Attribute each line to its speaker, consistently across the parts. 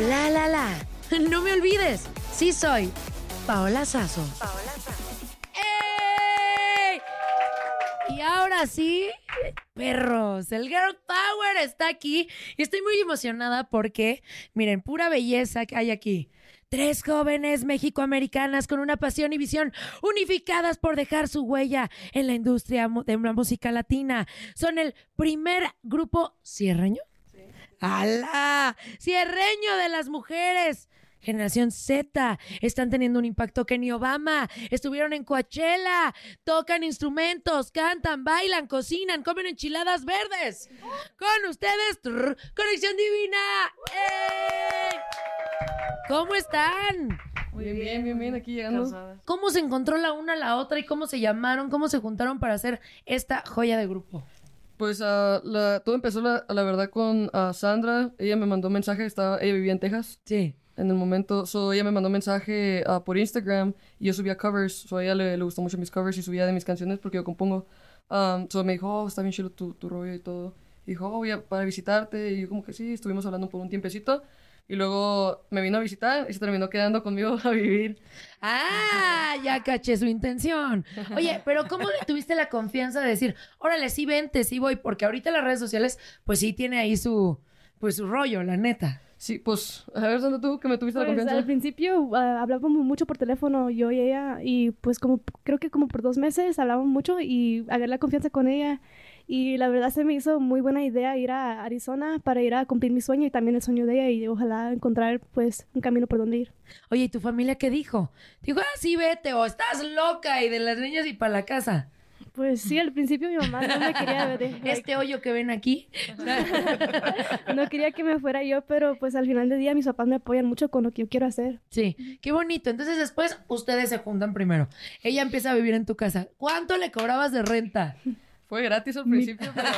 Speaker 1: La la la. No me olvides, sí soy Paola Sazo. ¡Ey! Y ahora sí, perros, el Girl Power está aquí y estoy muy emocionada porque, miren, pura belleza que hay aquí. Tres jóvenes mexicoamericanas con una pasión y visión unificadas por dejar su huella en la industria de la música latina. Son el primer grupo cierreño. ¡Alá! Cierreño de las mujeres. Generación Z, están teniendo un impacto que ni Obama. Estuvieron en Coachella, tocan instrumentos, cantan, bailan, cocinan, comen enchiladas verdes. Con ustedes, trrr, Conexión Divina. ¡Ey! ¿Cómo están?
Speaker 2: Bien, bien, bien, bien, aquí llegando.
Speaker 1: ¿Cómo se encontró la una a la otra y cómo se llamaron? ¿Cómo se juntaron para hacer esta joya de grupo?
Speaker 2: Pues ah, la- todo empezó, la, la verdad, con ah, Sandra. Ella me mandó un mensaje, estaba, ella vivía en Texas.
Speaker 1: Sí.
Speaker 2: En el momento, so, ella me mandó un mensaje ah, por Instagram y yo subía covers. So, a ella le, le gustó mucho mis covers y subía de mis canciones porque yo compongo. Um, so, me dijo, oh, está bien chido tu, tu rollo y todo. Y dijo, oh, voy a, para visitarte. Y yo como que sí, estuvimos hablando por un tiempecito. Y luego me vino a visitar y se terminó quedando conmigo a vivir.
Speaker 1: Ah, ya caché su intención. Oye, pero ¿cómo le tuviste la confianza de decir, órale, sí vente, sí voy? Porque ahorita las redes sociales, pues sí tiene ahí su, pues su rollo, la neta.
Speaker 2: Sí, pues, a ver, Sandra, tú que me tuviste la
Speaker 3: Pues
Speaker 2: confianza.
Speaker 3: al principio ah, hablábamos mucho por teléfono, yo y ella, y pues como creo que como por dos meses hablábamos mucho y agarré la confianza con ella. Y la verdad se me hizo muy buena idea ir a Arizona para ir a cumplir mi sueño y también el sueño de ella y ojalá encontrar pues un camino por donde ir.
Speaker 1: Oye, ¿y tu familia qué dijo? Dijo, ah, sí, vete, o estás loca y de las niñas y para la casa.
Speaker 3: Pues sí, al principio mi mamá no me quería ver.
Speaker 1: Este hoyo que ven aquí.
Speaker 3: No quería que me fuera yo, pero pues al final del día mis papás me apoyan mucho con lo que yo quiero hacer.
Speaker 1: Sí, qué bonito. Entonces después ustedes se juntan primero. Ella empieza a vivir en tu casa. ¿Cuánto le cobrabas de renta?
Speaker 2: Fue gratis al principio, pero...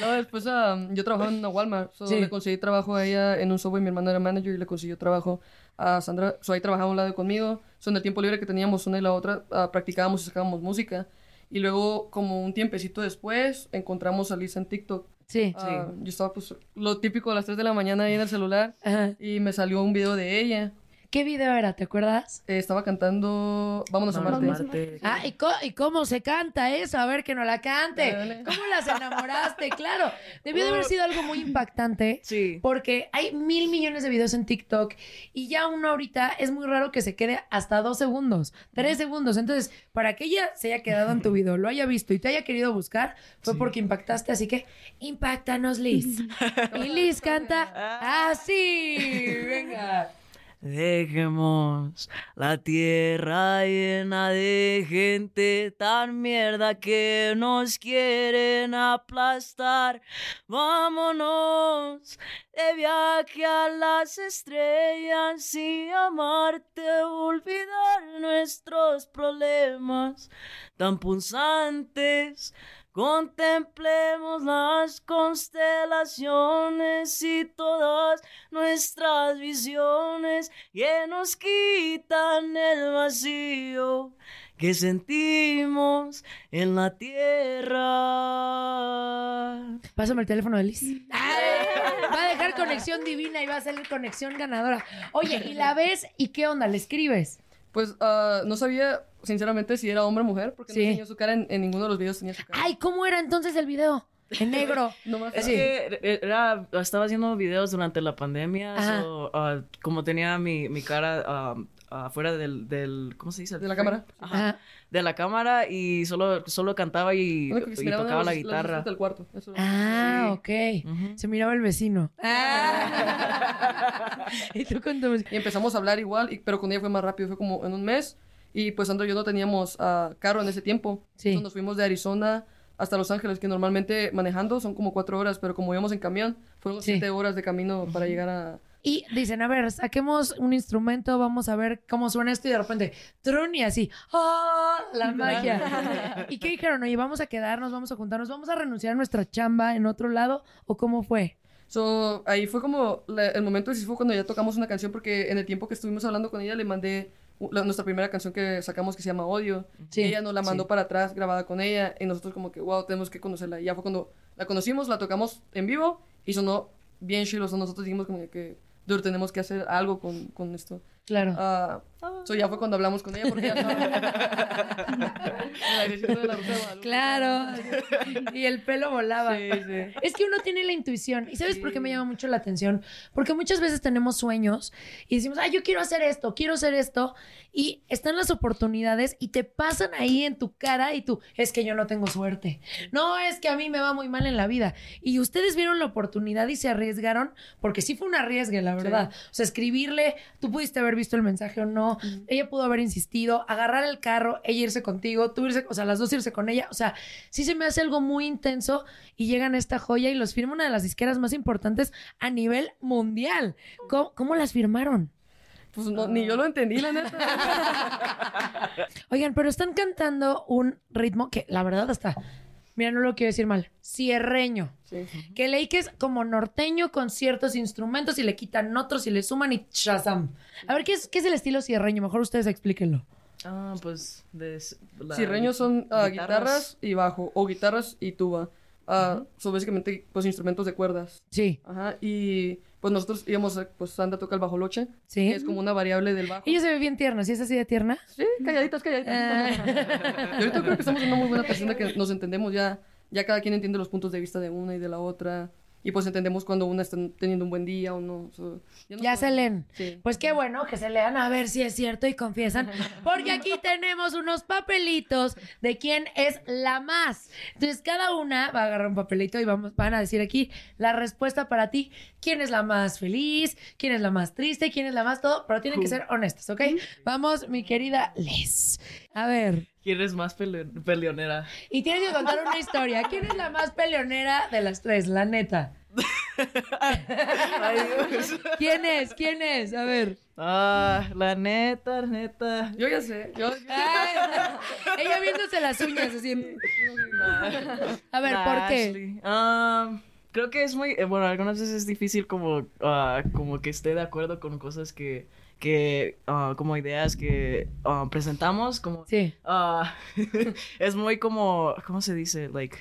Speaker 2: Luego después ah, yo trabajaba en una Walmart. So,
Speaker 1: Sí.
Speaker 2: Le conseguí trabajo a ella en un Subway. Mi hermana era manager y le consiguió trabajo a Sandra. So, ahí trabajaba a un lado conmigo. So, en el tiempo libre que teníamos una y la otra, ah, practicábamos y sacábamos música. Y luego, como un tiempecito después, encontramos a Lisa en TikTok.
Speaker 1: Sí.
Speaker 2: Ah, Yo estaba, pues, lo típico a las 3 de la mañana ahí en el celular. Y me salió un video de ella.
Speaker 1: ¿Qué video era? ¿Te acuerdas?
Speaker 2: Eh, estaba cantando Vámonos a Marte.
Speaker 3: Vámonos a Marte.
Speaker 1: Ah, ¿y, co- y cómo se canta eso? A ver, que no la cante.
Speaker 2: Dale.
Speaker 1: ¿Cómo las enamoraste? Claro, debió de haber sido algo muy impactante.
Speaker 4: Sí.
Speaker 1: Porque hay mil millones de videos en TikTok y ya uno ahorita es muy raro que se quede hasta dos segundos, tres segundos. Entonces, para que ella se haya quedado en tu video, lo haya visto y te haya querido buscar, fue porque impactaste. Así que, impactanos, Liz. y Liz canta así. Venga.
Speaker 4: Dejemos la tierra llena de gente tan mierda que nos quieren aplastar. Vámonos de viaje a las estrellas y amarte, olvidar nuestros problemas tan punzantes. Contemplemos las constelaciones y todas nuestras visiones que nos quitan el vacío que sentimos en la tierra.
Speaker 1: Pásame el teléfono de Liz. Va a dejar conexión divina y va a salir conexión ganadora. Oye, ¿y la ves y qué onda? ¿Le escribes?
Speaker 2: Pues ah, no sabía, sinceramente, si era hombre o mujer, porque
Speaker 1: Sí.
Speaker 2: no tenía su cara en, en ninguno de los videos. Tenía su cara.
Speaker 1: Ay, ¿cómo era entonces el video? En negro.
Speaker 2: Nomás-
Speaker 4: Es
Speaker 1: Sí.
Speaker 4: que era, estaba haciendo videos durante la pandemia, so, ah, como tenía mi, mi cara ah, afuera del, del, ¿cómo se dice?
Speaker 2: De la cámara.
Speaker 4: Ajá.
Speaker 1: Ajá.
Speaker 4: De la cámara y solo, solo cantaba y, tocaba la guitarra.
Speaker 2: del cuarto. Eso.
Speaker 1: Ah, ok. Se miraba el vecino. Ah. y tú
Speaker 2: empezamos a hablar igual, y- pero con ella fue más rápido, fue como en un mes. Y pues Sandro y yo no teníamos ah, carro en ese tiempo.
Speaker 1: Sí.
Speaker 2: Entonces nos fuimos de Arizona hasta Los Ángeles, que normalmente manejando son como cuatro horas, pero como íbamos en camión, fueron
Speaker 1: Sí.
Speaker 2: siete horas de camino para llegar a...
Speaker 1: Y dicen, a ver, saquemos un instrumento, vamos a ver cómo suena esto y de repente, trun y así, ¡ah! La magia. ¿Y qué dijeron? Oye, vamos a quedarnos, vamos a juntarnos, vamos a renunciar a nuestra chamba en otro lado, ¿o cómo fue?
Speaker 2: So, ahí fue como la- el momento decisivo cuando ya tocamos una canción, porque en el tiempo que estuvimos hablando con ella le mandé la- nuestra primera canción que sacamos que se llama Odio.
Speaker 1: Sí.
Speaker 2: Y ella nos la mandó para atrás grabada con ella y nosotros como que, wow, tenemos que conocerla. Y ya fue cuando la conocimos, la tocamos en vivo y sonó bien chido. So, nosotros dijimos como que, tenemos que hacer algo con, con esto.
Speaker 1: Claro.
Speaker 2: Ah, so ya fue cuando hablamos con ella porque ya estaba...
Speaker 1: Claro. Y el pelo volaba.
Speaker 2: Sí, sí.
Speaker 1: Es que uno tiene la intuición. ¿Y sabes por qué me llama mucho la atención? Porque muchas veces tenemos sueños y decimos, ay, yo quiero hacer esto, quiero hacer esto. Y están las oportunidades y te pasan ahí en tu cara y tú, es que yo no tengo suerte. No, es que a mí me va muy mal en la vida. Y ustedes vieron la oportunidad y se arriesgaron, porque sí fue un arriesgue, la verdad. O sea, escribirle, tú pudiste haber visto el mensaje o no. Ella pudo haber insistido, agarrar el carro, ella irse contigo, tú irse, o sea, las dos irse con ella. O sea, sí se me hace algo muy intenso y llegan a esta joya y los firma una de las disqueras más importantes a nivel mundial. ¿Cómo, cómo las firmaron?
Speaker 2: Pues no, ni yo lo entendí, la neta.
Speaker 1: Oigan, pero están cantando un ritmo que la verdad hasta, mira, no lo quiero decir mal, cierreño.
Speaker 2: Sí.
Speaker 1: Que leí que es como norteño con ciertos instrumentos y le quitan otros y le suman y shazam. A ver, ¿qué es, qué es el estilo cierreño? Mejor ustedes explíquenlo.
Speaker 4: Ah, pues de s- la-
Speaker 2: Cirreños son ah, guitarras. y bajo, o guitarras y tuba. Ah, Son básicamente pues instrumentos de cuerdas.
Speaker 1: Sí,
Speaker 2: Ajá, y pues nosotros íbamos, a- pues Sandra toca el bajoloche,
Speaker 1: sí.
Speaker 2: que es como una variable del bajo.
Speaker 1: Ella se ve bien tierna, ¿sí es así de tierna?
Speaker 2: Sí, calladitas, calladitas. Y ahorita creo que estamos en una muy buena posición de que nos entendemos ya, ya cada quien entiende los puntos de vista de una y de la otra. Y pues entendemos cuando una está teniendo un buen día o no. So, nos
Speaker 1: Ya se leen.
Speaker 2: Sí.
Speaker 1: Pues qué bueno que se lean a ver si es cierto y confiesan, porque aquí tenemos unos papelitos de quién es la más. Entonces cada una va a agarrar un papelito y vamos, van a decir aquí la respuesta para ti, quién es la más feliz, quién es la más triste, quién es la más todo, pero tienen que ser honestas, ¿ok? Vamos, mi querida Les. A ver,
Speaker 4: ¿Quién es más pele- peleonera?
Speaker 1: y tienes que contar una historia. ¿Quién es la más peleonera de las tres, la neta?
Speaker 4: Ay, Dios.
Speaker 1: ¿Quién es? ¿Quién es? A ver.
Speaker 4: Ah, la neta, neta.
Speaker 2: Yo ya sé. Yo,
Speaker 1: Ay, ella viéndose las uñas así. A ver,
Speaker 4: La
Speaker 1: ¿por qué?
Speaker 4: Ashley. Creo que es muy, eh, bueno, algunas veces es difícil como, ah, como que esté de acuerdo con cosas que, que, ah, como ideas que ah, presentamos, como,
Speaker 1: Sí,
Speaker 4: es muy como, ¿cómo se dice? Like,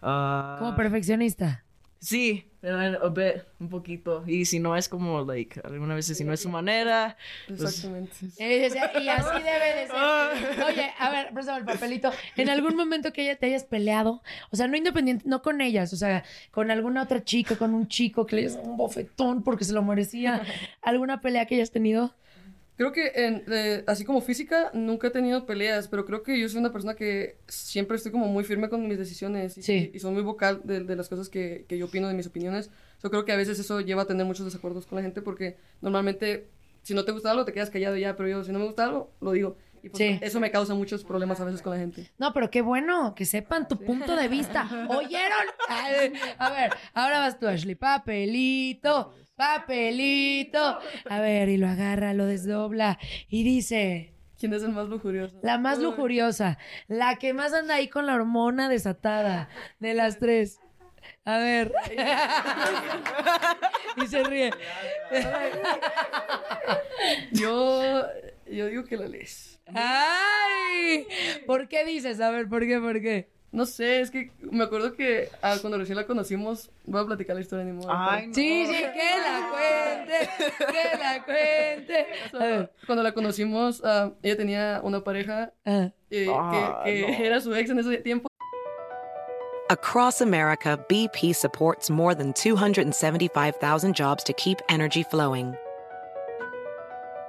Speaker 1: como perfeccionista.
Speaker 4: Sí, a bit, un poquito. Y si no es como, like, algunas veces si no es su manera. pues-
Speaker 2: Exactamente.
Speaker 1: Eh, y así debe de ser. Oye, a ver, préstame el papelito. En algún momento que ella te hayas peleado, o sea, no independiente, no con ellas, o sea, con alguna otra chica, con un chico que le hayas dado un bofetón porque se lo merecía. ¿Alguna pelea que hayas tenido?
Speaker 2: Creo que en, eh, así como física nunca he tenido peleas, pero creo que yo soy una persona que siempre estoy como muy firme con mis decisiones y,
Speaker 1: Sí.
Speaker 2: y soy muy vocal de, de las cosas que, que yo opino, de mis opiniones. Yo creo que a veces eso lleva a tener muchos desacuerdos con la gente porque normalmente si no te gusta algo te quedas callado ya, pero yo si no me gusta algo lo digo. Y pues,
Speaker 1: Sí.
Speaker 2: eso me causa muchos problemas a veces con la gente.
Speaker 1: No, pero qué bueno que sepan tu punto de vista. ¿Oyeron? A ver, ahora vas tú, Ashley. Papelito, papelito. A ver, y lo agarra, lo desdobla y dice...
Speaker 2: ¿Quién es el más lujurioso?
Speaker 1: La más lujuriosa, la que más anda ahí con la hormona desatada de las tres. A ver. y se ríe.
Speaker 2: Yo, yo digo que la lees.
Speaker 1: ¡Ay! ¿Por qué dices? A ver, ¿por qué? ¿Por qué?
Speaker 2: No sé, es que me acuerdo que ah, cuando recién la conocimos, voy a platicar la historia ni modo.
Speaker 4: Ay, no.
Speaker 1: Sí, sí, que la cuente, que la cuente. A ver.
Speaker 2: Cuando la conocimos, ah, ella tenía una pareja
Speaker 1: ah.
Speaker 2: eh,
Speaker 4: Ah,
Speaker 2: que, que
Speaker 4: no.
Speaker 2: era su ex en ese tiempo.
Speaker 5: Across America, BP supports more than 275,000 jobs to keep energy flowing.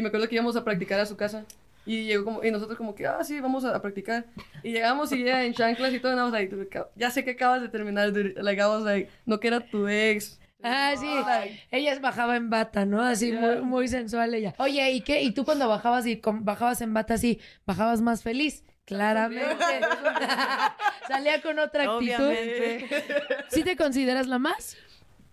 Speaker 2: Y me acuerdo que íbamos a practicar a su casa. Y llegó como, y nosotros como que, ah, sí, vamos a, a practicar. Y llegamos y ella en chanclas y todo, y nada más like, ya sé que acabas de terminar, dude. Like, I was like, no que era tu ex.
Speaker 1: Ah, sí.
Speaker 2: Like,
Speaker 1: Ella bajaba en bata, ¿no? Así muy, muy sensual ella. Oye, ¿y qué? ¿Y tú cuando bajabas y bajabas en bata así, bajabas más feliz? Claramente. Salía con otra actitud.
Speaker 4: Obviamente.
Speaker 1: ¿Sí te consideras la más?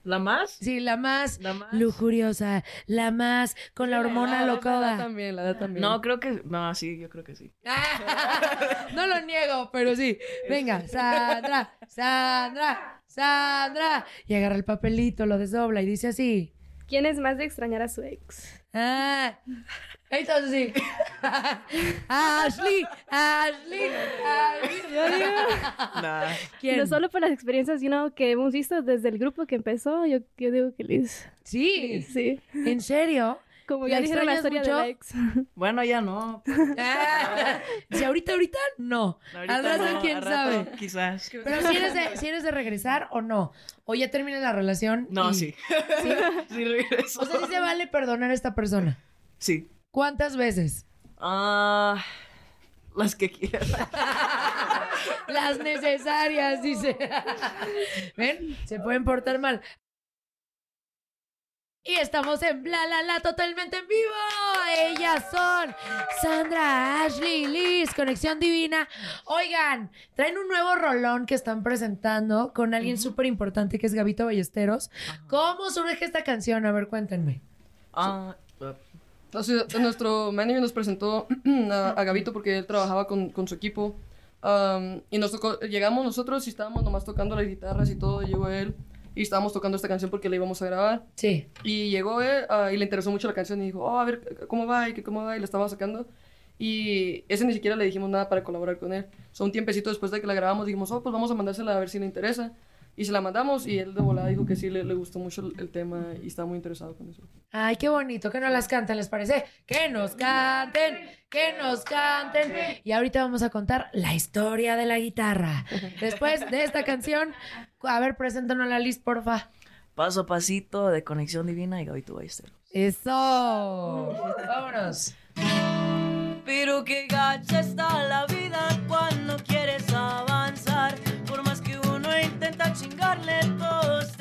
Speaker 4: ¿La más?
Speaker 1: Sí, la más,
Speaker 4: La más.
Speaker 1: lujuriosa, la más con la hormona
Speaker 2: la- la- La también, la edad también.
Speaker 4: No, creo que. No, sí, yo creo que sí.
Speaker 1: no lo niego, pero sí. Venga, Sandra, Sandra, Sandra. Y agarra el papelito, lo desdobla y dice así.
Speaker 3: ¿Quién es más de extrañar a su ex?
Speaker 1: Ah, entonces sí. Ashley, Ashley, Ashley.
Speaker 4: Nah.
Speaker 1: ¿Quién?
Speaker 3: No solo por las experiencias sino que hemos visto desde el grupo que empezó, yo, yo digo que Liz.
Speaker 1: Sí,
Speaker 3: Sí.
Speaker 1: ¿en serio?
Speaker 3: Como
Speaker 1: ¿La
Speaker 3: ya dijeron la historia
Speaker 1: mucho?
Speaker 3: de la ex.
Speaker 4: Bueno, ya no.
Speaker 1: Si ahorita, ahorita, no.
Speaker 4: Ahorita
Speaker 1: Al rato,
Speaker 4: no,
Speaker 1: quién
Speaker 4: al rato,
Speaker 1: sabe.
Speaker 4: Quizás.
Speaker 1: Pero si eres, de, si eres de regresar o no. O ya termina la relación.
Speaker 4: No,
Speaker 1: y-
Speaker 4: sí.
Speaker 1: ¿Sí?
Speaker 4: Sí, regreso.
Speaker 1: O sea, sí se vale perdonar a esta persona.
Speaker 4: Sí.
Speaker 1: ¿Cuántas veces?
Speaker 4: Ah. las que quieras.
Speaker 1: Las necesarias, dice. ¿Ven? Se pueden portar mal. Y estamos en Bla La La totalmente en vivo. Ellas son Sandra, Ashley, Liz, Conexión Divina. Oigan, traen un nuevo rolón que están presentando con alguien súper importante que es Gabito Ballesteros. ¿Cómo surge esta canción? A ver, cuéntenme.
Speaker 4: Ah.
Speaker 2: Sea, nuestro manager nos presentó a, a Gabito porque él trabajaba con, con su equipo. Um, y nos tocó, llegamos nosotros y estábamos nomás tocando las guitarras y todo. Llegó él y estábamos tocando esta canción porque la íbamos a grabar.
Speaker 1: Sí.
Speaker 2: Y llegó él ah, y le interesó mucho la canción y dijo, oh, a ver, ¿cómo va? Y que cómo va? Y la estaba sacando. Y ese ni siquiera le dijimos nada para colaborar con él. So, un tiempecito después de que la grabamos dijimos, oh, pues vamos a mandársela a ver si le interesa. Y se la mandamos y él de volada dijo que sí, le, le gustó mucho el, el tema y estaba muy interesado con eso.
Speaker 1: Ay, qué bonito, que nos las canten, ¿les parece? Que nos canten, que nos canten. Y ahorita vamos a contar la historia de la guitarra. Después de esta canción, a ver, preséntanos la list, porfa.
Speaker 4: Paso a pasito de Conexión Divina y Gabito Ballesteros.
Speaker 1: Eso. Vámonos.
Speaker 4: Pero que gacha está la vida cuando quieres chingarle, todos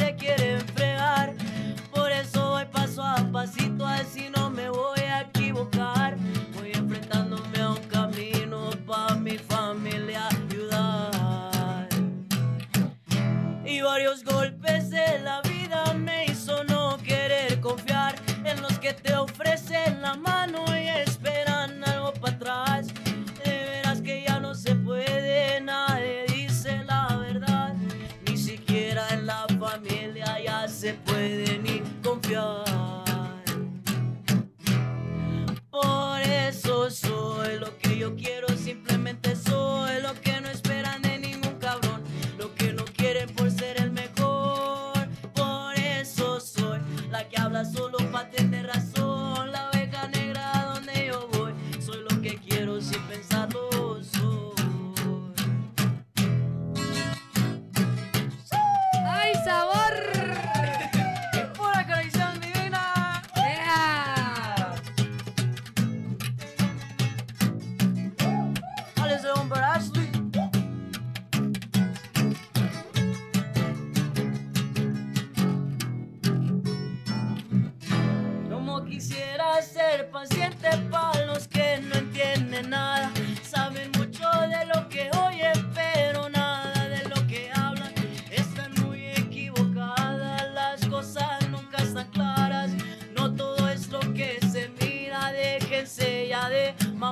Speaker 4: solo para tener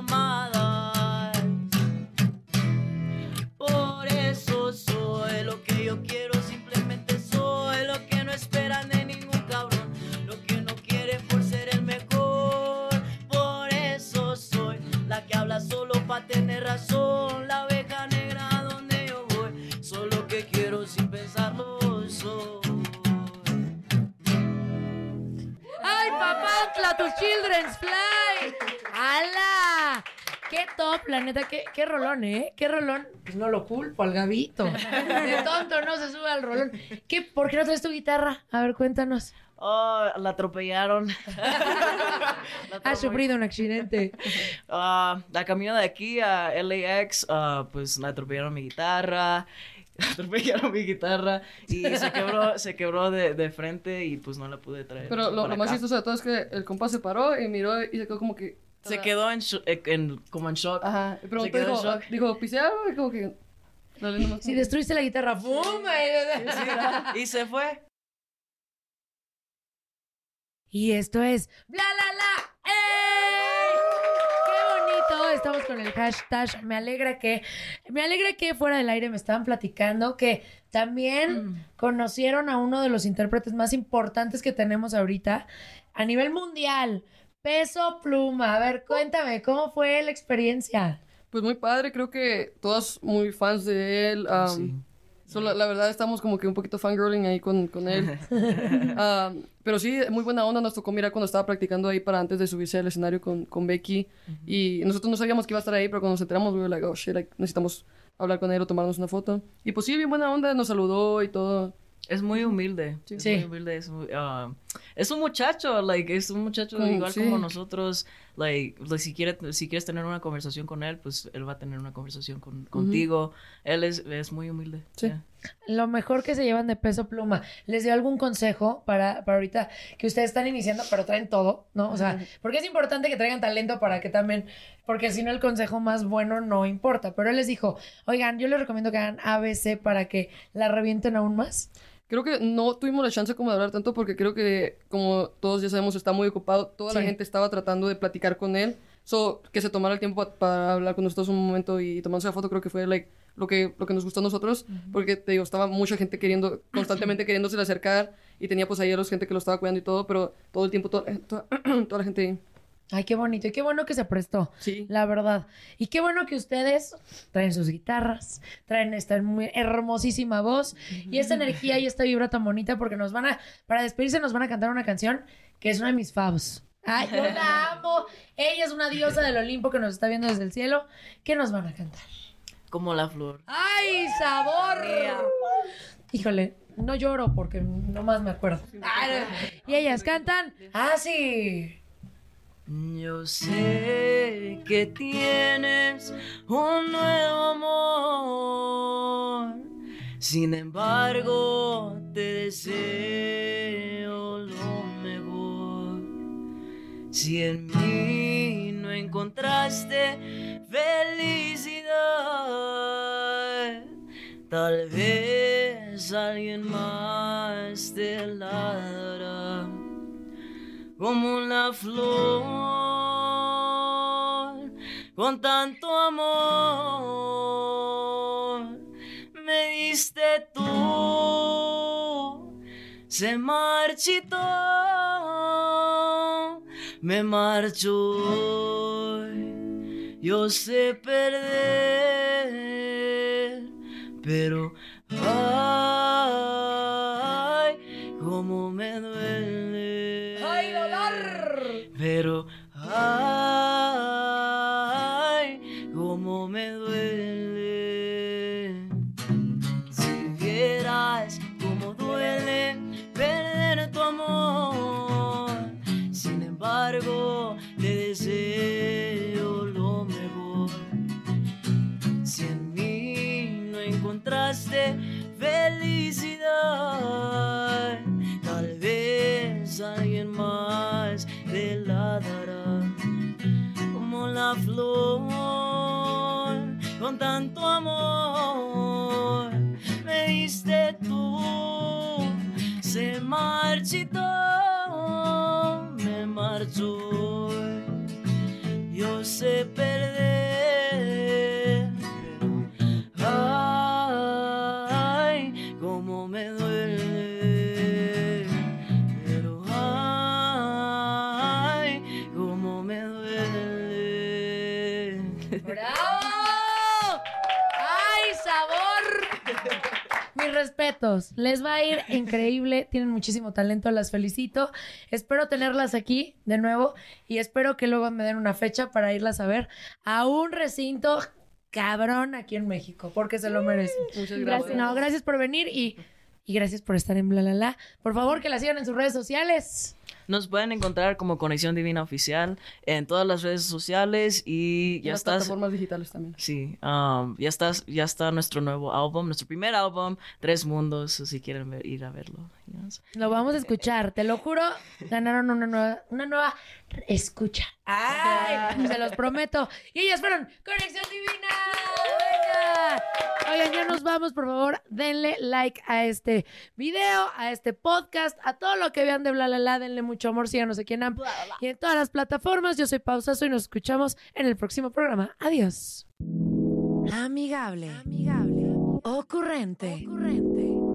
Speaker 4: mamadas. Por eso soy lo que yo quiero, simplemente soy lo que no esperan de ningún cabrón, lo que no quieren por ser el mejor. Por eso soy la que habla solo para tener razón, la oveja negra donde yo voy, soy lo que quiero sin pensarlo. Soy.
Speaker 1: ¡Ay, papá! ¡Tu Children's Fly! ¡Hala! ¡Qué top! La neta, qué, qué rolón, ¿eh? ¡Qué rolón! Pues no lo culpo al Gabito. De tonto no se sube al rolón. ¿Qué? ¿Por qué no traes tu guitarra? A ver, cuéntanos.
Speaker 4: Oh, la atropellaron. La
Speaker 1: Has
Speaker 4: atropellaron.
Speaker 1: sufrido un accidente.
Speaker 4: Ah, la camino de aquí a LAX, ah, pues me atropellaron mi guitarra, atropellaron mi guitarra y se quebró, se quebró de, de frente y pues no la pude traer.
Speaker 2: Pero lo, más chistoso de todo es que el compa se paró y miró y se quedó como que...
Speaker 4: Se quedó en, eh, en- como en shock.
Speaker 2: Ajá. Y preguntó,
Speaker 4: Se quedó en shock.
Speaker 2: dijo, ¿pisé algo? Y como que...
Speaker 1: Si destruiste la guitarra, ¡pum!
Speaker 4: Y se fue.
Speaker 1: Y esto es bla la la. ¡Ey! ¡Qué bonito! Estamos con el hashtag. Me alegra que. Me alegra que fuera del aire me estaban platicando que también conocieron a uno de los intérpretes más importantes que tenemos ahorita a nivel mundial. Peso pluma. A ver, cuéntame, ¿cómo fue la experiencia?
Speaker 2: Pues muy padre, creo que todos muy fans de él. um,
Speaker 4: Sí.
Speaker 2: solo, la verdad estamos como que un poquito fangirling ahí con, con él. Um, pero sí, muy buena onda. Nos tocó mirar cuando estaba practicando ahí para antes de subirse al escenario con, con Becky. Y nosotros no sabíamos que iba a estar ahí, pero cuando nos enteramos, we were like, oh shit, like, necesitamos hablar con él o tomarnos una foto. Y pues sí, bien buena onda, nos saludó y todo.
Speaker 4: Es muy humilde. Es
Speaker 1: Sí.
Speaker 4: muy humilde. Es, muy, ah, es un muchacho, like, es un muchacho
Speaker 2: Como-
Speaker 4: igual
Speaker 2: sí.
Speaker 4: como nosotros. Like, like, si, quiere, si quieres tener una conversación con él, pues él va a tener una conversación con, contigo. Él es, es muy humilde.
Speaker 2: Sí.
Speaker 4: Yeah.
Speaker 1: Lo mejor que se llevan de peso pluma. ¿Les dio algún consejo para, para ahorita que ustedes están iniciando, pero traen todo, ¿no? O sea, porque es importante que traigan talento para que también, porque si no el consejo más bueno no importa. Pero él les dijo, oigan, yo les recomiendo que hagan ABC para que la revienten aún más.
Speaker 2: Creo que no tuvimos la chance como de hablar tanto porque creo que, como todos ya sabemos, está muy ocupado. Toda la
Speaker 1: Sí.
Speaker 2: gente estaba tratando de platicar con él. So, que se tomara el tiempo pa- para hablar con nosotros un momento y tomarse la foto creo que fue like, lo, que, lo que nos gustó a nosotros. Porque, te digo, estaba mucha gente queriendo, constantemente queriéndose acercar y tenía pues ahí a los gente que lo estaba cuidando y todo, pero todo el tiempo, to- eh, toda, toda la gente.
Speaker 1: Ay, qué bonito. Y qué bueno que se prestó.
Speaker 2: Sí.
Speaker 1: La verdad. Y qué bueno que ustedes traen sus guitarras, traen esta muy hermosísima voz y esta energía y esta vibra tan bonita porque nos van a, para despedirse nos van a cantar una canción que es una de mis favs. Ay, yo la amo. Ella es una diosa del Olimpo que nos está viendo desde el cielo. ¿Qué nos van a cantar?
Speaker 4: Como la flor.
Speaker 1: ¡Ay, sabor! Híjole, no lloro porque nomás me acuerdo. Ay, y ellas cantan así.
Speaker 4: Yo sé que tienes un nuevo amor. Sin embargo, te deseo lo mejor. Si en mí no encontraste felicidad, tal vez alguien más te la como la flor con tanto amor me diste tú. Se marchitó me marchó yo sé perder pero encontraste felicidad, tal vez alguien más te la dará como la flor. Con tanto amor me diste tú. Se marchitó me marchó. Yo sé
Speaker 1: respetos. Les va a ir increíble. Tienen muchísimo talento. Las felicito. Espero tenerlas aquí de nuevo. Y espero que luego me den una fecha para irlas a ver a un recinto cabrón aquí en México. Porque se lo merecen.
Speaker 2: Muchas
Speaker 3: Gracias.
Speaker 2: gracias.
Speaker 1: No, gracias por venir y, y gracias por estar en Bla La La. Por favor, que la sigan en sus redes sociales.
Speaker 4: Nos pueden encontrar como Conexión Divina Oficial en todas las redes sociales y ya
Speaker 2: las
Speaker 4: estás.
Speaker 2: plataformas digitales también.
Speaker 4: Sí, um, ya estás, ya está nuestro nuevo álbum, nuestro primer álbum, Tres Mundos, si quieren ver- ir a verlo.
Speaker 1: Lo vamos a escuchar, te lo juro. Ganaron una nueva, una nueva escucha. ¡Ay! Se los prometo. Y ellas fueron Conexión Divina. Venga. Oigan, ya nos vamos, por favor, denle like a este video, a este podcast, a todo lo que vean de bla, bla, bla. Denle mucho amor, síganos aquí en AMP y en todas las plataformas. Yo soy Pausazo y nos escuchamos en el próximo programa. Adiós. Amigable. Amigable. Ocurrente.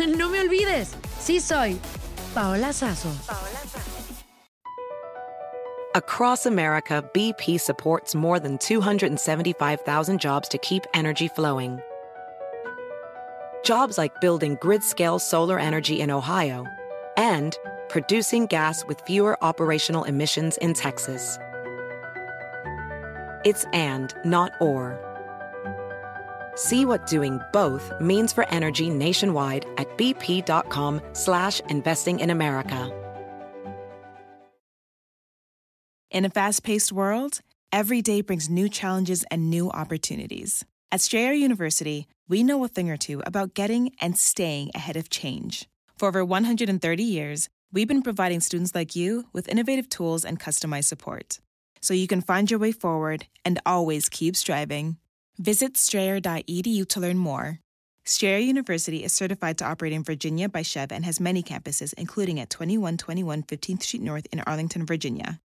Speaker 1: No me olvides, sí soy Paola Sazo.
Speaker 5: Across America, BP supports more than 275,000 jobs to keep energy flowing. Jobs like building grid scale solar energy in Ohio and producing gas with fewer operational emissions in Texas. It's and, not or. See what doing both means for energy nationwide at bp.com slash investing in America.
Speaker 6: In a fast paced world, every day brings new challenges and new opportunities. At Strayer University, we know a thing or two about getting and staying ahead of change. For over 130 years, we've been providing students like you with innovative tools and customized support so you can find your way forward and always keep striving. Visit strayer.edu to learn more. Strayer University is certified to operate in Virginia by Chev and has many campuses, including at 2121 15th Street North in Arlington, Virginia.